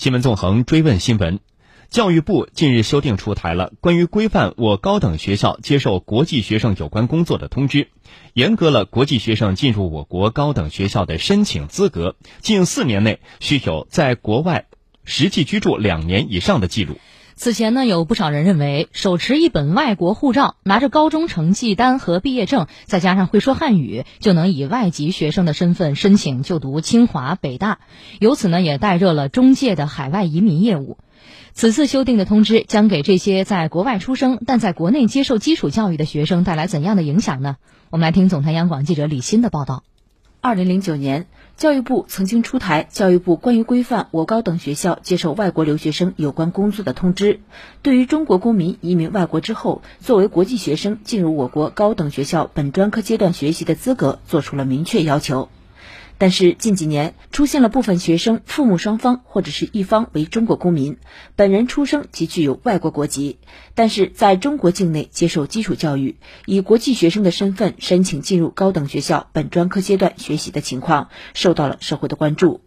新闻纵横追问新闻，教育部近日修订出台了关于规范我高等学校接受国际学生有关工作的通知，严格了国际学生进入我国高等学校的申请资格，近四年内需有在国外实际居住两年以上的记录。此前呢，有不少人认为，手持一本外国护照，拿着高中成绩单和毕业证，再加上会说汉语，就能以外籍学生的身份申请就读清华、北大，由此呢，也带热了中介的海外移民业务。此次修订的通知将给这些在国外出生但在国内接受基础教育的学生带来怎样的影响呢？我们来听总台央广记者李欣的报道。二零零九年。教育部曾经出台《教育部关于规范我高等学校接受外国留学生有关工作的通知》，对于中国公民移民外国之后，作为国际学生进入我国高等学校本专科阶段学习的资格，作出了明确要求。但是近几年出现了部分学生父母双方或者是一方为中国公民，本人出生即具有外国国籍，但是在中国境内接受基础教育，以国际学生的身份申请进入高等学校本专科阶段学习的情况，受到了社会的关注。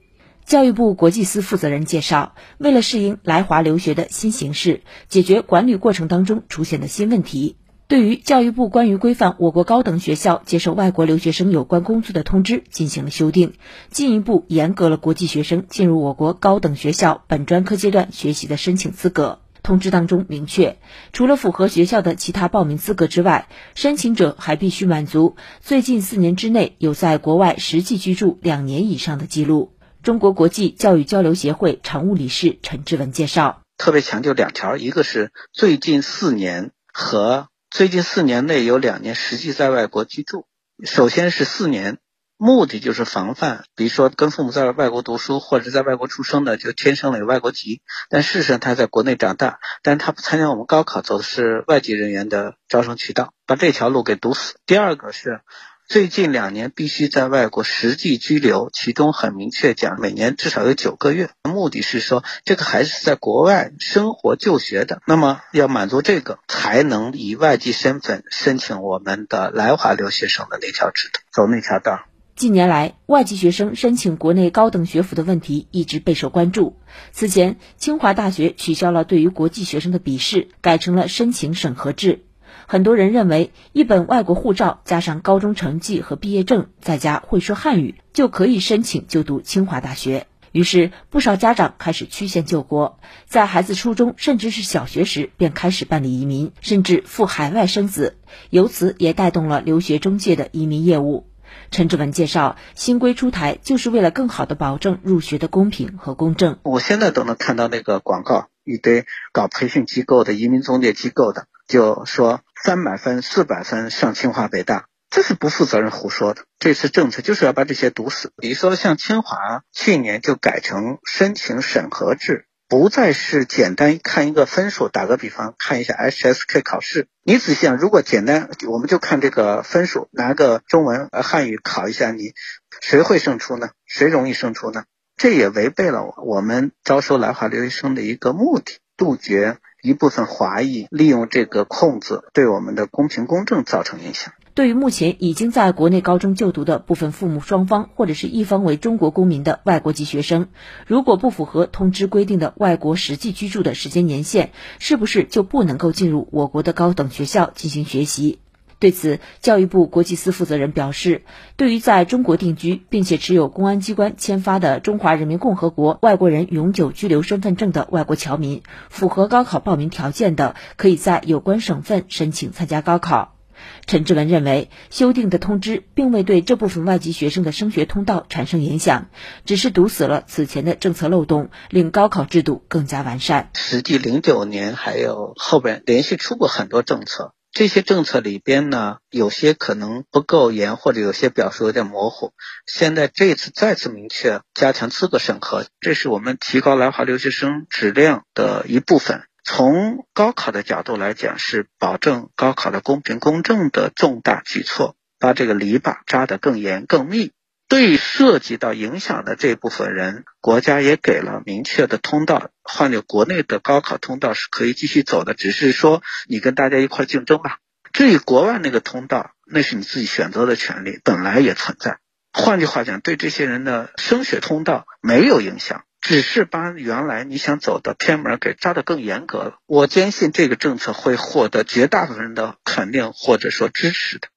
教育部国际司负责人介绍，为了适应来华留学的新形势，解决管理过程当中出现的新问题。对于教育部关于规范我国高等学校接受外国留学生有关工作的通知进行了修订，进一步严格了国际学生进入我国高等学校本专科阶段学习的申请资格。通知当中明确，除了符合学校的其他报名资格之外，申请者还必须满足最近四年之内有在国外实际居住两年以上的记录。中国国际教育交流协会常务理事陈志文介绍，特别强调两条，一个是最近四年和。最近四年内有两年实际在外国居住，首先是四年，目的就是防范，比如说跟父母在外国读书或者在外国出生的，就天生了有外国籍，但事实上他在国内长大，但他不参加我们高考，走的是外籍人员的招生渠道，把这条路给堵死。第二个是。最近两年必须在外国实际居留，其中很明确讲，每年至少有九个月。目的是说，这个孩子在国外生活就学的，那么要满足这个，才能以外籍身份申请我们的来华留学生的那条制度，走那条道。近年来，外籍学生申请国内高等学府的问题一直备受关注。此前，清华大学取消了对于国际学生的笔试，改成了申请审核制。很多人认为，一本外国护照加上高中成绩和毕业证，再加会说汉语，就可以申请就读清华大学。于是，不少家长开始曲线救国，在孩子初中甚至是小学时便开始办理移民，甚至赴海外生子，由此也带动了留学中介的移民业务。陈志文介绍，新规出台就是为了更好的保证入学的公平和公正。我现在都能看到那个广告，一堆搞培训机构的移民中介机构的，就说。三百分、四百分上清华北大，这是不负责任胡说的。这次政策就是要把这些堵死。比如说，像清华去年就改成申请审核制，不再是简单看一个分数。打个比方，看一下 HSK 考试，你仔细想，如果简单，我们就看这个分数，拿个中文、呃汉语考一下，你谁会胜出呢？谁容易胜出呢？这也违背了我们招收来华留学生的一个目的，杜绝。一部分华裔利用这个空子，对我们的公平公正造成影响。对于目前已经在国内高中就读的部分父母双方或者是一方为中国公民的外国籍学生，如果不符合通知规定的外国实际居住的时间年限，是不是就不能够进入我国的高等学校进行学习？对此，教育部国际司负责人表示，对于在中国定居并且持有公安机关签发的中华人民共和国外国人永久居留身份证的外国侨民，符合高考报名条件的，可以在有关省份申请参加高考。陈志文认为，修订的通知并未对这部分外籍学生的升学通道产生影响，只是堵死了此前的政策漏洞，令高考制度更加完善。实际零九年还有后边连续出过很多政策。这些政策里边呢，有些可能不够严，或者有些表述有点模糊。现在这次再次明确加强资格审核，这是我们提高来华留学生质量的一部分。从高考的角度来讲，是保证高考的公平公正的重大举措，把这个篱笆扎得更严更密。对涉及到影响的这部分人，国家也给了明确的通道。换掉国内的高考通道是可以继续走的，只是说你跟大家一块竞争吧。至于国外那个通道，那是你自己选择的权利，本来也存在。换句话讲，对这些人的升学通道没有影响。只是把原来你想走的偏门给扎得更严格了。我坚信这个政策会获得绝大部分人的肯定或者说支持的。